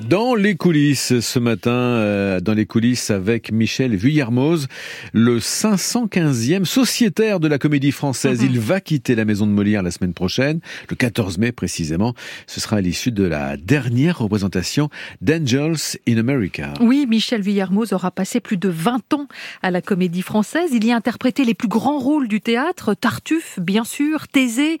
Dans les coulisses ce matin, euh, dans les coulisses avec Michel Vuillermoz, le 515e sociétaire de la comédie française. Mhm. Il va quitter la maison de Molière la semaine prochaine, le 14 mai précisément. Ce sera à l'issue de la dernière représentation d'Angels in America. Oui, Michel Vuillermoz aura passé plus de 20 ans à la comédie française. Il y a interprété les plus grands rôles du théâtre, Tartuffe, bien sûr, Thésée,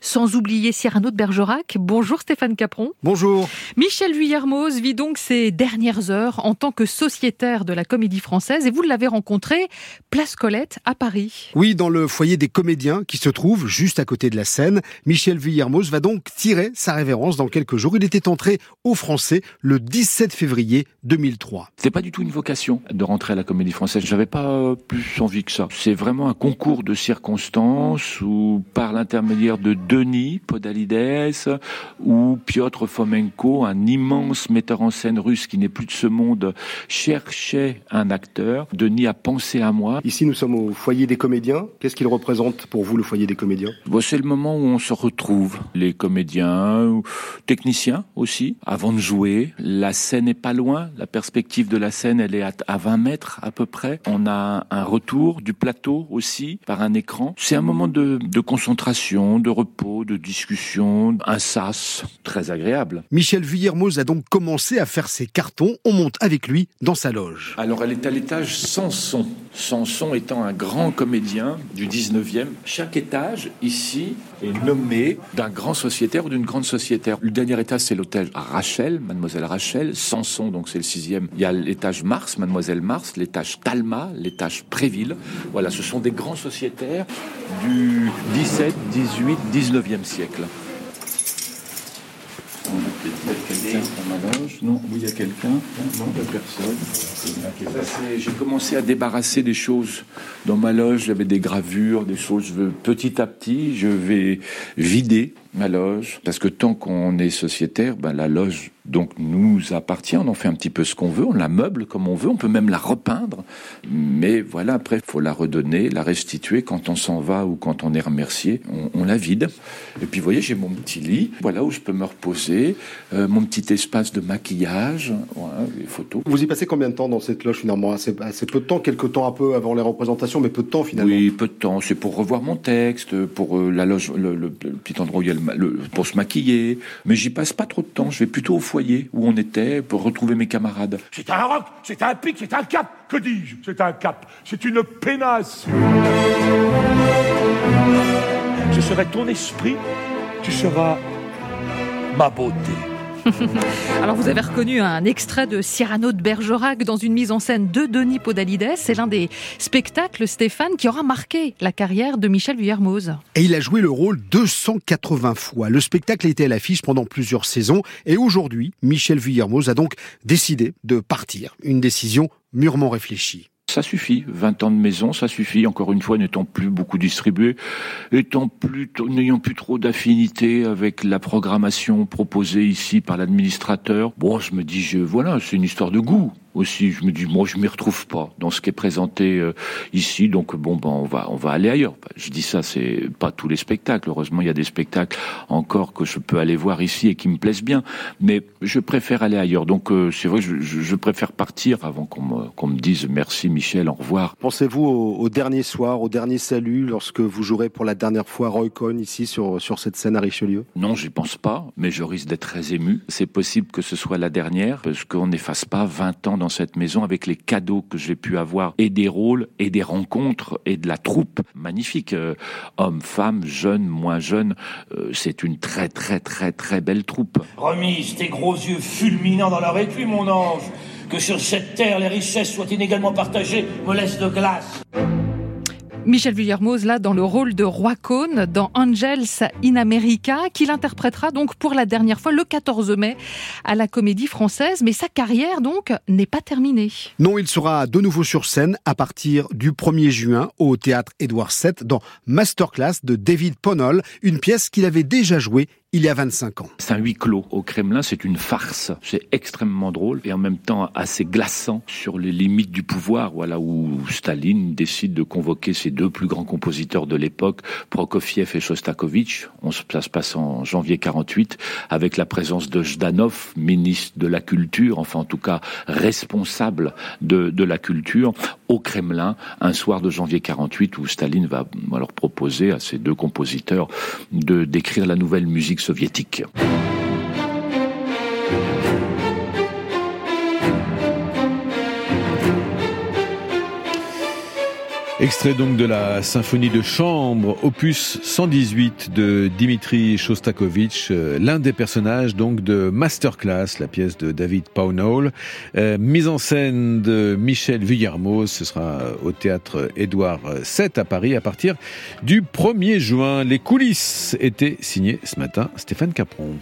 sans oublier Cyrano de Bergerac. Bonjour Stéphane Capron. Bonjour. Michel Vuillermoz vit donc ses dernières heures en tant que sociétaire de la comédie française et vous l'avez rencontré place Colette à Paris. Oui, dans le foyer des comédiens qui se trouve juste à côté de la scène. Michel Villermoz va donc tirer sa révérence dans quelques jours. Il était entré au français le 17 février 2003. C'est pas du tout une vocation de rentrer à la comédie française. J'avais pas plus envie que ça. C'est vraiment un concours de circonstances où par l'intermédiaire de Denis Podalides ou Piotr Fomenko, un immense metteur en scène russe qui n'est plus de ce monde cherchait un acteur. Denis a pensé à moi. Ici, nous sommes au foyer des comédiens. Qu'est-ce qu'il représente pour vous, le foyer des comédiens? Bon, C'est le moment où on se retrouve, les comédiens, techniciens aussi, avant de jouer. La scène n'est pas loin. La perspective de la scène, elle est à 20 mètres à peu près. On a un retour du plateau aussi par un écran. C'est un moment de, de concentration, de repos, de discussion, un sas très agréable. Michel Vuillermoz a donc commencer à faire ses cartons. On monte avec lui dans sa loge. Alors elle est à l'étage Sanson. Sanson étant un grand comédien du 19e. Chaque étage ici est nommé d'un grand sociétaire ou d'une grande sociétaire. Le dernier étage c'est l'hôtel Rachel, mademoiselle Rachel. Sanson donc c'est le sixième. Il y a l'étage Mars, mademoiselle Mars, l'étage Talma, l'étage Préville. Voilà, ce sont des grands sociétaires du 17, 18, 19e siècle. Non, il y a quelqu'un. Non, il n'y a personne. J'ai commencé à débarrasser des choses. Dans ma loge, j'avais des gravures, des choses. petit à petit, je vais vider ma loge. Parce que tant qu'on est sociétaire, ben, la loge donc nous appartient, on en fait un petit peu ce qu'on veut, on la meuble comme on veut, on peut même la repeindre, mais voilà, après, il faut la redonner, la restituer quand on s'en va ou quand on est remercié, on, la vide. Et puis, vous voyez, j'ai mon petit lit, voilà où je peux me reposer, euh, mon petit espace de maquillage, voilà, les photos. Vous y passez combien de temps dans cette loge finalement? Assez, peu de temps, quelques temps un peu avant les représentations, mais peu de temps finalement Oui, peu de temps, c'est pour revoir mon texte, pour euh, la loge, le, petit endroit où il y a pour se maquiller, mais j'y passe pas trop de temps, je vais plutôt au foyer où on était pour retrouver mes camarades. C'est un roc, c'est un pic, c'est un cap. Que dis-je? C'est un cap. C'est une pénasse. Je serai ton esprit, tu seras ma beauté. Alors vous avez reconnu un extrait de Cyrano de Bergerac dans une mise en scène de Denis Podalides. C'est l'un des spectacles, Stéphane, qui aura marqué la carrière de Michel Vuillermoz. Et il a joué le rôle 280 fois. Le spectacle était à l'affiche pendant plusieurs saisons. Et aujourd'hui, Michel Vuillermoz a donc décidé de partir. Une décision mûrement réfléchie ça suffit. 20 ans de maison, ça suffit. Encore une fois, n'étant plus beaucoup distribué, n'ayant plus trop d'affinité avec la programmation proposée ici par l'administrateur. Bon, je me dis, voilà, c'est une histoire de goût aussi. Je me dis, moi, je m'y retrouve pas dans ce qui est présenté euh, ici. Donc, bon, ben, on va, on va aller ailleurs. Je dis ça, c'est pas tous les spectacles. Heureusement, il y a des spectacles encore que je peux aller voir ici et qui me plaisent bien. Mais je préfère aller ailleurs. Donc, euh, c'est vrai, je, je, préfère partir avant qu'on me, qu'on me dise merci Michel, au revoir. Pensez-vous au, dernier soir, au dernier salut, lorsque vous jouerez pour la dernière fois Roy Cohn ici sur, sur cette scène à Richelieu? Non, j'y pense pas, mais je risque d'être très ému. C'est possible que ce soit la dernière, parce qu'on n'efface pas 20 ans dans cette maison avec les cadeaux que j'ai pu avoir et des rôles et des rencontres et de la troupe magnifique. Euh, hommes, femmes, jeunes, moins jeunes, euh, c'est une très très très très belle troupe. Remise tes gros yeux fulminants dans leur étui, mon ange. Que sur cette terre les richesses soient inégalement partagées me laisse de glace. Michel Villermoz, là, dans le rôle de Roi Cône, dans Angels in America, qu'il interprétera donc pour la dernière fois le 14 mai à la Comédie Française. Mais sa carrière, donc, n'est pas terminée. Non, il sera de nouveau sur scène à partir du 1er juin au Théâtre Édouard VII dans Masterclass de David Ponol, une pièce qu'il avait déjà jouée il y a 25 ans. C'est un huis clos au Kremlin, c'est une farce. C'est extrêmement drôle et en même temps assez glaçant sur les limites du pouvoir. Voilà où Staline décide de convoquer ses deux plus grands compositeurs de l'époque, Prokofiev et Shostakovich. Ça se passe en janvier 48 avec la présence de Jdanov, ministre de la Culture, enfin en tout cas responsable de la culture, au Kremlin, un soir de janvier 48 où Staline va leur proposer à ces deux compositeurs de d'écrire la nouvelle musique soviétique. Extrait donc de la symphonie de chambre, opus 118 de Dimitri Shostakovich, euh, l'un des personnages donc de Masterclass, la pièce de David Pownall, euh, mise en scène de Michel Vuillermoz, ce sera au théâtre Édouard VII à Paris à partir du 1er juin. Les coulisses étaient signées ce matin Stéphane Capron.